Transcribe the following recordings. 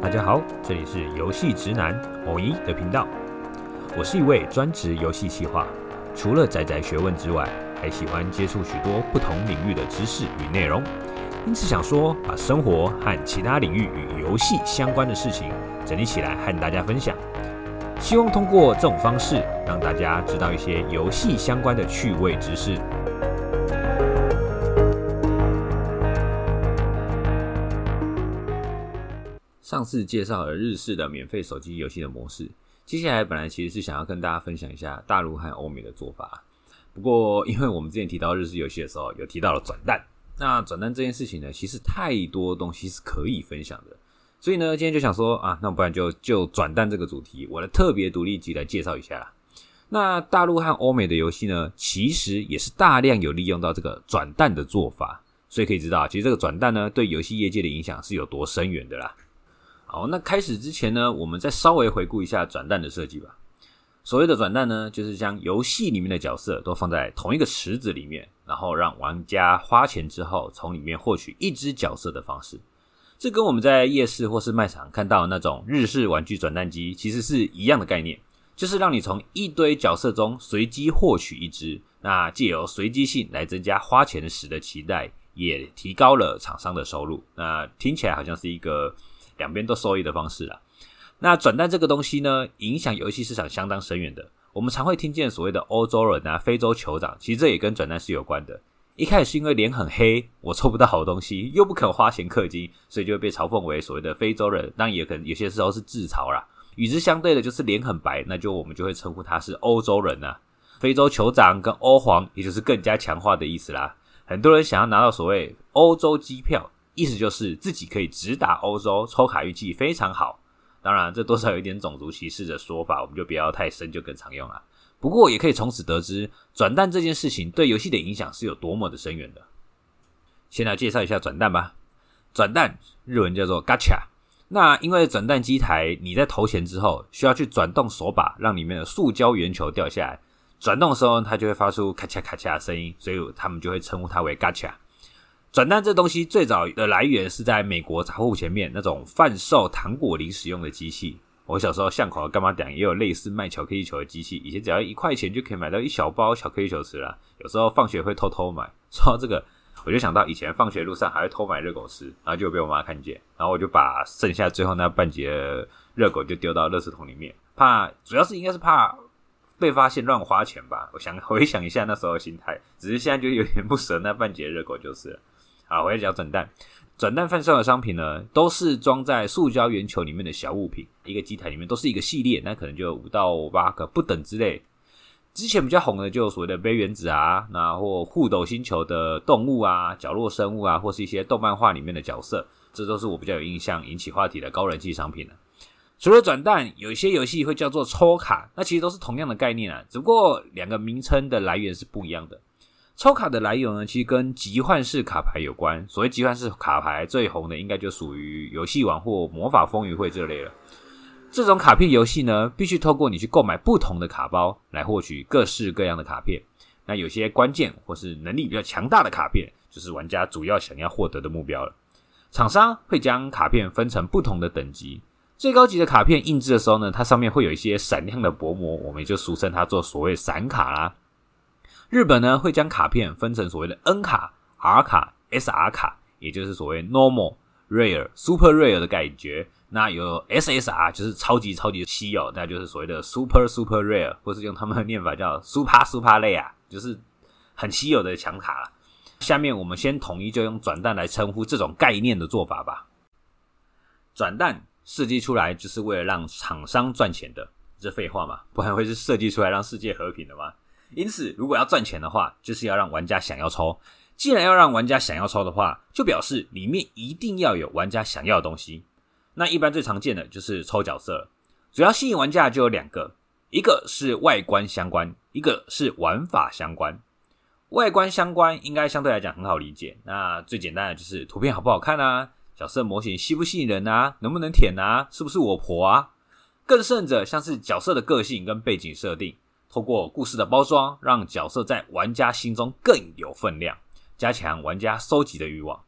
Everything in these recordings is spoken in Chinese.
大家好，这里是游戏直男偶一的频道。我是一位专职游戏企划，除了宅宅学问之外，还喜欢接触许多不同领域的知识与内容。因此想说，把生活和其他领域与游戏相关的事情整理起来，和大家分享。希望通过这种方式，让大家知道一些游戏相关的趣味知识。上次介绍了日式的免费手机游戏的模式，接下来本来其实是想要跟大家分享一下大陆和欧美的做法。不过，因为我们之前提到日式游戏的时候，有提到了转蛋，那转蛋这件事情呢，其实太多东西是可以分享的，所以呢，今天就想说啊，那不然就就转蛋这个主题，我的特别独立集来介绍一下啦。那大陆和欧美的游戏呢，其实也是大量有利用到这个转蛋的做法，所以可以知道，其实这个转蛋呢，对游戏业界的影响是有多深远的啦。好，那开始之前呢，我们再稍微回顾一下转蛋的设计吧。所谓的转蛋呢，就是将游戏里面的角色都放在同一个池子里面，然后让玩家花钱之后从里面获取一只角色的方式。这跟我们在夜市或是卖场看到那种日式玩具转蛋机其实是一样的概念，就是让你从一堆角色中随机获取一只，那借由随机性来增加花钱时的期待，也提高了厂商的收入。那听起来好像是一个。两边都收益的方式啦。那转蛋这个东西呢，影响游戏市场相当深远的。我们常会听见所谓的欧洲人啊、非洲酋长，其实这也跟转蛋是有关的。一开始是因为脸很黑，我抽不到好东西，又不肯花钱氪金，所以就会被嘲讽为所谓的非洲人。当然也可能有些时候是自嘲啦。与之相对的就是脸很白，那就我们就会称呼他是欧洲人啊。非洲酋长跟欧皇，也就是更加强化的意思啦。很多人想要拿到所谓欧洲机票。意思就是自己可以直达欧洲，抽卡运气非常好。当然，这多少有一点种族歧视的说法，我们就不要太深，就更常用了。不过，也可以从此得知转蛋这件事情对游戏的影响是有多么的深远的。先来介绍一下转蛋吧。转蛋日文叫做 Gacha。那因为转蛋机台你在投钱之后，需要去转动手把，让里面的塑胶圆球掉下来。转动的时候，它就会发出咔嚓咔嚓的声音，所以他们就会称呼它为 Gacha。转蛋这东西最早的来源是在美国杂货前面那种贩售糖果零食用的机器。我小时候巷口的柑仔店也有类似卖巧克力球的机器，以前只要一块钱就可以买到一小包巧克力球吃了。有时候放学会偷偷买。说到这个，我就想到以前放学路上还会偷买热狗吃，然后就被我妈看见，然后我就把剩下最后那半截热狗就丢到垃圾桶里面，怕主要是应该是怕被发现乱花钱吧。我想回想一下那时候的心态，只是现在就有点不舍那半截热狗就是了。啊，我来讲转蛋。转蛋贩售的商品呢，都是装在塑胶圆球里面的小物品。一个机台里面都是一个系列，那可能就五到八个不等之类。之前比较红的就所谓的杯原子啊，那或互斗星球的动物啊、角落生物啊，或是一些动漫画里面的角色，这都是我比较有印象、引起话题的高人气商品了。除了转蛋，有一些游戏会叫做抽卡，那其实都是同样的概念啊，只不过两个名称的来源是不一样的。抽卡的来由呢，其实跟集换式卡牌有关。所谓集换式卡牌最红的，应该就属于游戏王或魔法风云会这类了。这种卡片游戏呢，必须透过你去购买不同的卡包来获取各式各样的卡片。那有些关键或是能力比较强大的卡片，就是玩家主要想要获得的目标了。厂商会将卡片分成不同的等级，最高级的卡片印制的时候呢，它上面会有一些闪亮的薄膜，我们就俗称它做所谓闪卡啦。日本呢，会将卡片分成所谓的 N 卡、R 卡、SR 卡，也就是所谓 Normal、Rare、Super Rare 的感觉。那有 SSR 就是超级超级稀有，那就是所谓的 Super Super Rare，或是用他们的念法叫 Super Super Rare，就是很稀有的强卡了。下面我们先统一就用转蛋来称呼这种概念的做法吧。转蛋设计出来就是为了让厂商赚钱的，这废话嘛，不然会是设计出来让世界和平的吗？因此，如果要赚钱的话，就是要让玩家想要抽。既然要让玩家想要抽的话，就表示里面一定要有玩家想要的东西。那一般最常见的就是抽角色，主要吸引玩家就有两个，一个是外观相关，一个是玩法相关。外观相关应该相对来讲很好理解，那最简单的就是图片好不好看啊，角色模型吸不吸引人啊，能不能舔啊，是不是我婆啊？更甚者，像是角色的个性跟背景设定。透过故事的包装，让角色在玩家心中更有分量。加强玩家收集的欲望。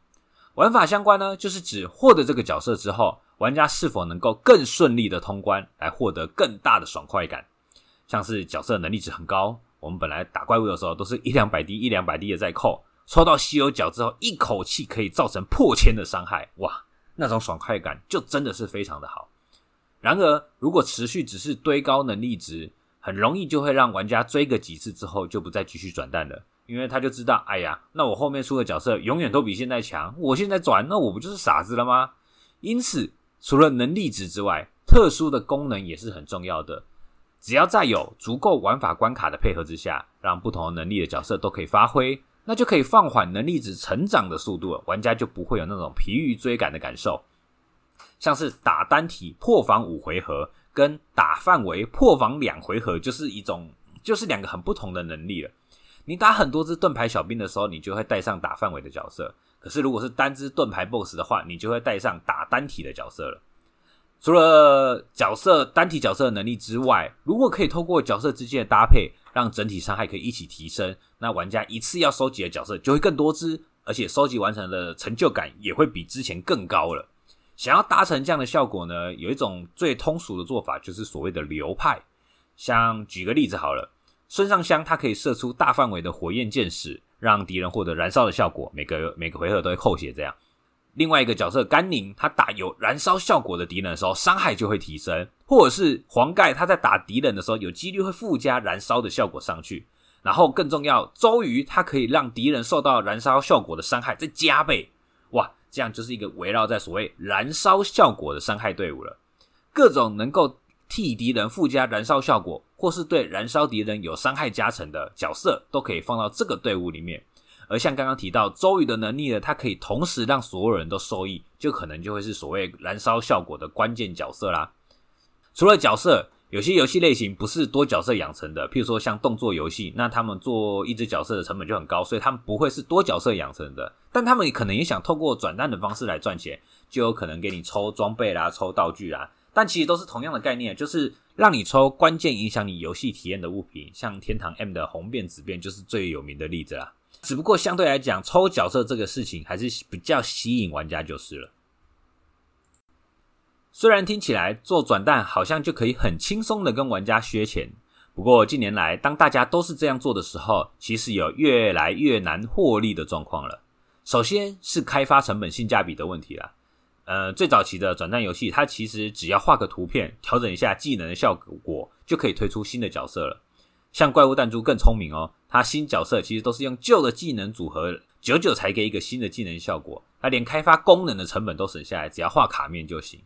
玩法相关呢，就是指获得这个角色之后，玩家是否能够更顺利的通关，来获得更大的爽快感。像是角色能力值很高，我们本来打怪物的时候都是一两百滴、一两百滴的在扣，抽到稀有角之后，一口气可以造成破千的伤害，哇，那种爽快感就真的是非常的好。然而，如果持续只是堆高能力值，很容易就会让玩家追个几次之后就不再继续转蛋了。因为他就知道，哎呀，那我后面出的角色永远都比现在强，我现在转，那我不就是傻子了吗？因此，除了能力值之外，特殊的功能也是很重要的。只要在有足够玩法关卡的配合之下，让不同能力的角色都可以发挥，那就可以放缓能力值成长的速度，玩家就不会有那种疲于追赶的感受。像是打单体破防五回合，跟打范围破防两回合，就是一种，就是两个很不同的能力了。你打很多只盾牌小兵的时候，你就会带上打范围的角色；可是如果是单只盾牌 BOSS 的话，你就会带上打单体的角色了。除了角色单体角色的能力之外，如果可以透过角色之间的搭配，让整体伤害可以一起提升，那玩家一次要收集的角色就会更多只，而且收集完成的成就感也会比之前更高了。想要达成这样的效果呢，有一种最通俗的做法，就是所谓的流派。像举个例子好了。孙尚香，它可以射出大范围的火焰箭矢，让敌人获得燃烧的效果，每个每个回合都会扣血。这样，另外一个角色甘宁，他打有燃烧效果的敌人的时候，伤害就会提升；或者是黄盖，他在打敌人的时候，有几率会附加燃烧的效果上去。然后更重要，周瑜它可以让敌人受到燃烧效果的伤害再加倍。这样就是一个围绕在所谓燃烧效果的伤害队伍了。各种能够替敌人附加燃烧效果，或是对燃烧敌人有伤害加成的角色，都可以放到这个队伍里面。而像刚刚提到周瑜的能力呢，它可以同时让所有人都受益，就可能就会是所谓燃烧效果的关键角色啦。除了角色，有些游戏类型不是多角色养成的，譬如说像动作游戏，那他们做一只角色的成本就很高，所以他们不会是多角色养成的。但他们可能也想透过转蛋的方式来赚钱，就有可能给你抽装备啦、抽道具啦。但其实都是同样的概念，就是让你抽关键影响你游戏体验的物品，像天堂 M 的红变紫变就是最有名的例子啦。只不过相对来讲，抽角色这个事情还是比较吸引玩家就是了。虽然听起来做转蛋好像就可以很轻松的跟玩家削钱，不过近年来当大家都是这样做的时候，其实有越来越难获利的状况了。首先是开发成本性价比的问题啦。呃，最早期的转蛋游戏，它其实只要画个图片，调整一下技能的效果，就可以推出新的角色了。像怪物弹珠更聪明哦，它新角色其实都是用旧的技能组合，久久才给一个新的技能效果，它连开发功能的成本都省下来，只要画卡面就行。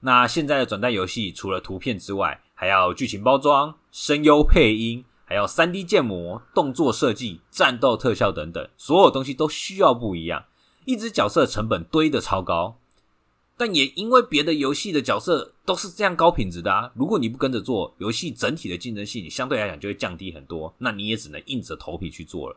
那现在的转蛋游戏，除了图片之外，还要剧情包装、声优配音，还要 3D 建模、动作设计、战斗特效等等，所有东西都需要不一样，一只角色成本堆得超高。但也因为别的游戏的角色都是这样高品质的啊，如果你不跟着做，游戏整体的竞争性相对来讲就会降低很多，那你也只能硬着头皮去做了。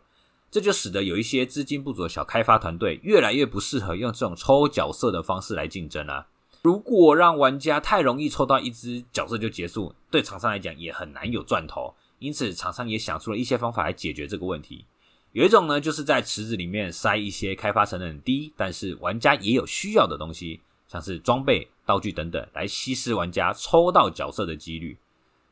这就使得有一些资金不足的小开发团队越来越不适合用这种抽角色的方式来竞争啊。如果让玩家太容易抽到一只角色就结束，对厂商来讲也很难有赚头。因此，厂商也想出了一些方法来解决这个问题。有一种呢，就是在池子里面塞一些开发成本低，但是玩家也有需要的东西。像是装备、道具等等，来稀释玩家抽到角色的几率。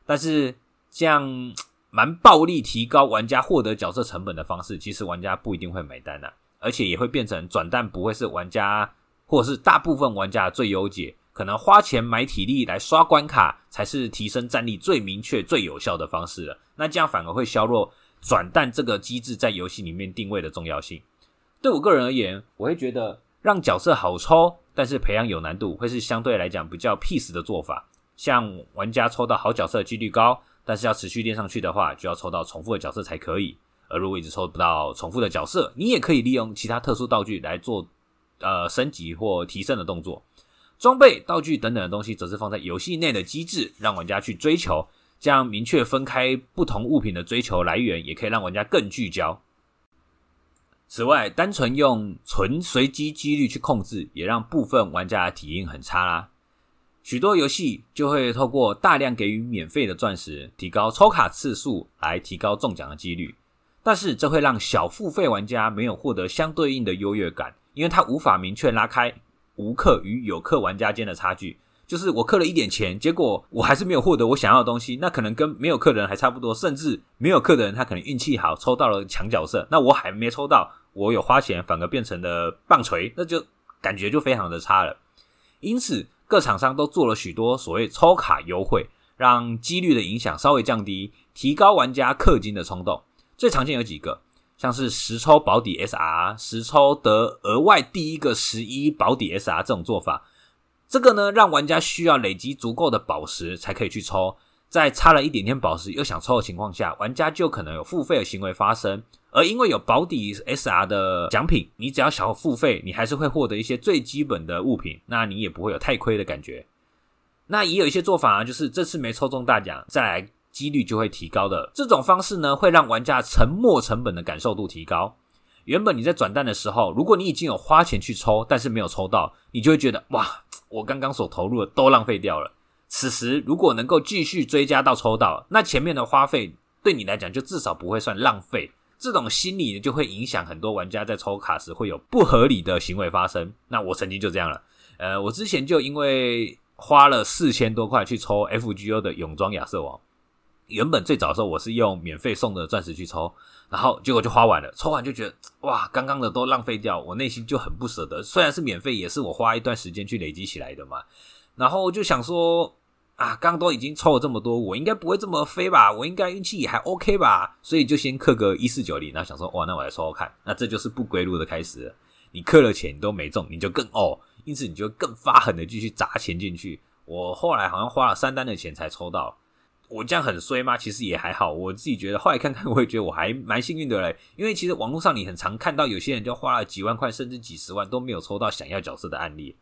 但是这样蛮暴力提高玩家获得角色成本的方式，其实玩家不一定会买单啊，而且也会变成转蛋不会是玩家或者是大部分玩家最优解，可能花钱买体力来刷关卡才是提升战力最明确、最有效的方式了。那这样反而会削弱转蛋这个机制在游戏里面定位的重要性。对我个人而言，我会觉得让角色好抽。但是培养有难度，会是相对来讲比较 peace 的做法。像玩家抽到好角色几率高，但是要持续练上去的话，就要抽到重复的角色才可以。而如果一直抽不到重复的角色，你也可以利用其他特殊道具来做呃升级或提升的动作。装备、道具等等的东西，则是放在游戏内的机制，让玩家去追求。这样明确分开不同物品的追求来源，也可以让玩家更聚焦。此外，单纯用纯随机几率去控制，也让部分玩家的体验很差啦。许多游戏就会透过大量给予免费的钻石，提高抽卡次数来提高中奖的几率。但是这会让小付费玩家没有获得相对应的优越感，因为他无法明确拉开无氪与有氪玩家间的差距。就是我氪了一点钱，结果我还是没有获得我想要的东西，那可能跟没有氪的人还差不多，甚至没有氪的人他可能运气好抽到了强角色，那我还没抽到，我有花钱反而变成了棒槌，那就感觉就非常的差了。因此，各厂商都做了许多所谓抽卡优惠，让几率的影响稍微降低，提高玩家氪金的冲动。最常见有几个，像是实抽保底 SR，实抽得额外第一个十一保底 SR 这种做法。这个呢，让玩家需要累积足够的宝石才可以去抽，在差了一点点宝石又想抽的情况下，玩家就可能有付费的行为发生。而因为有保底 SR 的奖品，你只要想要付费，你还是会获得一些最基本的物品，那你也不会有太亏的感觉。那也有一些做法啊，就是这次没抽中大奖，再来几率就会提高的。这种方式呢，会让玩家沉没成本的感受度提高。原本你在转蛋的时候，如果你已经有花钱去抽，但是没有抽到，你就会觉得哇。我刚刚所投入的都浪费掉了。此时如果能够继续追加到抽到，那前面的花费对你来讲就至少不会算浪费。这种心理，就会影响很多玩家在抽卡时会有不合理的行为发生。那我曾经就这样了。呃，我之前就因为花了四千多块去抽 FGO 的泳装亚瑟王。原本最早的时候我是用免费送的钻石去抽，然后结果就花完了，抽完就觉得哇，刚刚的都浪费掉，我内心就很不舍得。虽然是免费，也是我花一段时间去累积起来的嘛。然后就想说啊，刚刚都已经抽了这么多，我应该不会这么飞吧？我应该运气也还 OK 吧？所以就先氪个一四九零，然后想说哇，那我来抽抽看。那这就是不归路的开始。你氪了钱你都没中，你就更哦，因此你就更发狠的继续砸钱进去。我后来好像花了三单的钱才抽到。我这样很衰吗？其实也还好，我自己觉得后来看看，我也觉得我还蛮幸运的嘞。因为其实网络上你很常看到有些人就花了几万块甚至几十万都没有抽到想要角色的案例。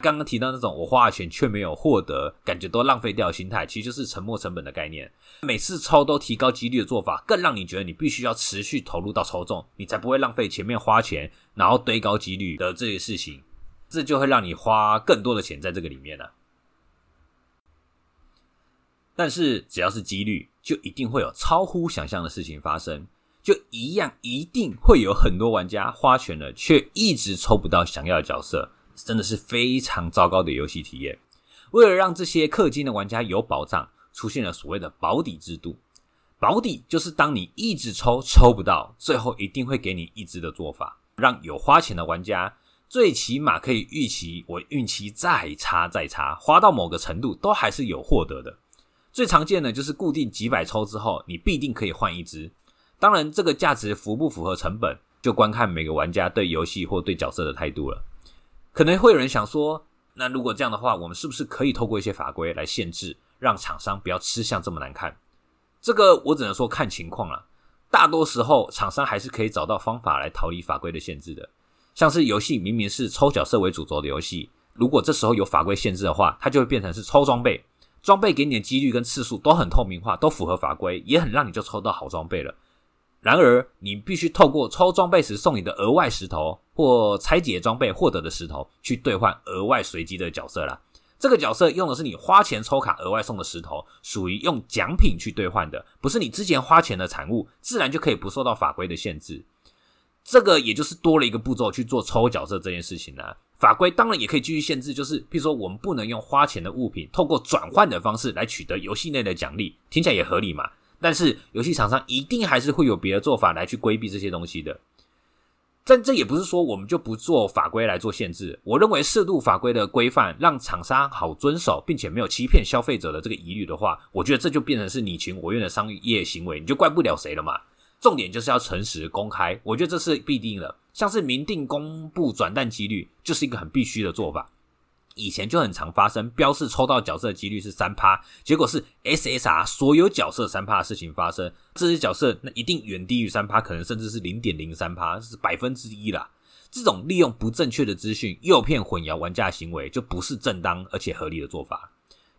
刚刚提到那种我花了钱却没有获得，感觉都浪费掉的心态，其实就是沉没成本的概念。每次抽都提高几率的做法，更让你觉得你必须要持续投入到抽中，你才不会浪费前面花钱然后堆高几率的这些事情。这就会让你花更多的钱在这个里面了。但是只要是几率，就一定会有超乎想象的事情发生，就一样一定会有很多玩家花钱了，却一直抽不到想要的角色，真的是非常糟糕的游戏体验。为了让这些氪金的玩家有保障，出现了所谓的保底制度。保底就是当你一直抽抽不到，最后一定会给你一只的做法，让有花钱的玩家最起码可以预期，我运气再差再差，花到某个程度都还是有获得的。最常见的就是固定几百抽之后，你必定可以换一只。当然，这个价值符不符合成本，就观看每个玩家对游戏或对角色的态度了。可能会有人想说，那如果这样的话，我们是不是可以透过一些法规来限制，让厂商不要吃相这么难看？这个我只能说看情况了。大多时候，厂商还是可以找到方法来逃离法规的限制的。像是游戏明明是抽角色为主轴的游戏，如果这时候有法规限制的话，它就会变成是抽装备。装备给你的几率跟次数都很透明化，都符合法规，也很让你就抽到好装备了。然而，你必须透过抽装备时送你的额外石头或拆解装备获得的石头去兑换额外随机的角色啦。这个角色用的是你花钱抽卡额外送的石头，属于用奖品去兑换的，不是你之前花钱的产物，自然就可以不受到法规的限制。这个也就是多了一个步骤去做抽角色这件事情啦。法规当然也可以继续限制，就是譬如说，我们不能用花钱的物品透过转换的方式来取得游戏内的奖励，听起来也合理嘛。但是游戏厂商一定还是会有别的做法来去规避这些东西的。但这也不是说我们就不做法规来做限制。我认为适度法规的规范，让厂商好遵守，并且没有欺骗消费者的这个疑虑的话，我觉得这就变成是你情我愿的商业行为，你就怪不了谁了嘛。重点就是要诚实公开，我觉得这是必定的。像是明定公布转蛋几率，就是一个很必须的做法。以前就很常发生，标示抽到角色的几率是三趴，结果是 SSR 所有角色三趴的事情发生。这些角色那一定远低于三趴，可能甚至是零点零三趴，是百分之一啦。这种利用不正确的资讯诱骗混淆玩家的行为，就不是正当而且合理的做法。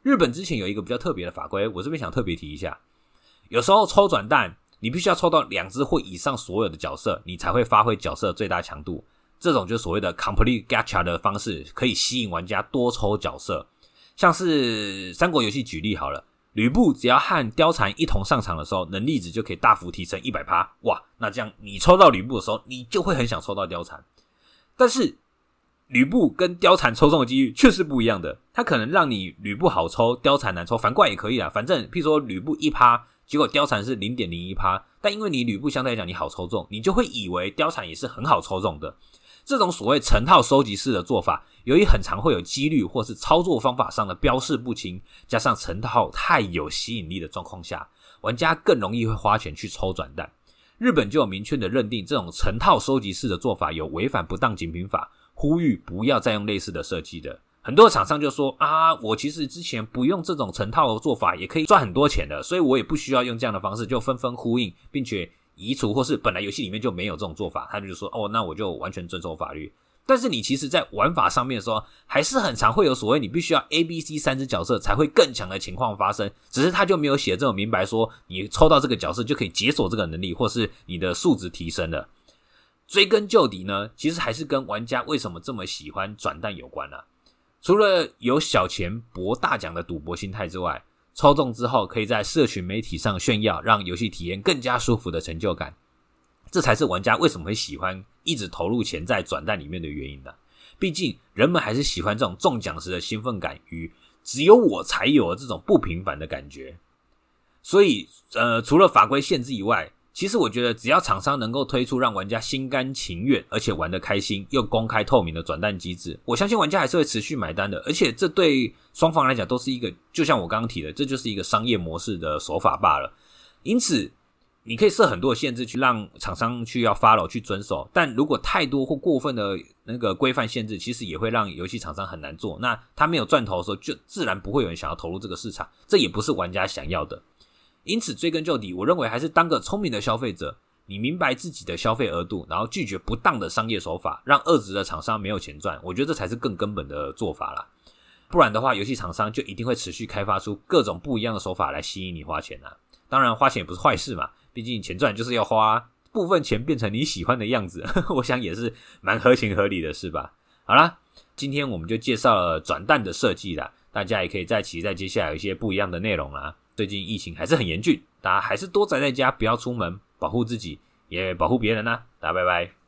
日本之前有一个比较特别的法规，我这边想特别提一下，有时候抽转蛋。你必须要抽到两只或以上所有的角色，你才会发挥角色最大强度。这种就是所谓的 complete gacha 的方式，可以吸引玩家多抽角色。像是三国游戏举例好了，吕布只要和貂蝉一同上场的时候，能力值就可以大幅提升一百趴。哇，那这样你抽到吕布的时候，你就会很想抽到貂蝉。但是吕布跟貂蝉抽中的几率却是不一样的，它可能让你吕布好抽，貂蝉难抽，反过来也可以啦。反正譬如说吕布一趴，结果貂蝉是零点零一趴，但因为你吕布相对来讲你好抽中，你就会以为貂蝉也是很好抽中的。这种所谓成套收集式的做法，由于很常会有几率或是操作方法上的标示不清，加上成套太有吸引力的状况下，玩家更容易会花钱去抽转蛋。日本就有明确的认定，这种成套收集式的做法有违反不当竞品法，呼吁不要再用类似的设计的。很多厂商就说啊，我其实之前不用这种成套的做法也可以赚很多钱的，所以我也不需要用这样的方式，就纷纷呼应，并且。移除或是本来游戏里面就没有这种做法，他就说哦，那我就完全遵守法律。但是你其实，在玩法上面说，还是很常会有所谓你必须要 A、B、C 三只角色才会更强的情况发生。只是他就没有写这种明白说，你抽到这个角色就可以解锁这个能力，或是你的数值提升了。追根究底呢，其实还是跟玩家为什么这么喜欢转蛋有关啊。除了有小钱博大奖的赌博心态之外。抽中之后，可以在社群媒体上炫耀，让游戏体验更加舒服的成就感，这才是玩家为什么会喜欢一直投入钱在转蛋里面的原因呢？毕竟人们还是喜欢这种中奖时的兴奋感与只有我才有的这种不平凡的感觉。所以，呃，除了法规限制以外，其实我觉得，只要厂商能够推出让玩家心甘情愿，而且玩得开心又公开透明的转蛋机制，我相信玩家还是会持续买单的。而且这对双方来讲都是一个，就像我刚刚提的，这就是一个商业模式的手法罢了。因此，你可以设很多的限制，去让厂商去要 follow 去遵守。但如果太多或过分的那个规范限制，其实也会让游戏厂商很难做。那他没有赚头的时候，就自然不会有人想要投入这个市场。这也不是玩家想要的。因此，追根究底，我认为还是当个聪明的消费者，你明白自己的消费额度，然后拒绝不当的商业手法，让恶质的厂商没有钱赚。我觉得这才是更根本的做法啦。不然的话，游戏厂商就一定会持续开发出各种不一样的手法来吸引你花钱啊。当然，花钱也不是坏事嘛，毕竟钱赚就是要花，部分钱变成你喜欢的样子，我想也是蛮合情合理的，是吧？好啦，今天我们就介绍了转蛋的设计啦，大家也可以再期待接下来有一些不一样的内容啦。最近疫情还是很严峻，大家还是多宅在家，不要出门，保护自己，也保护别人呐、大家拜拜。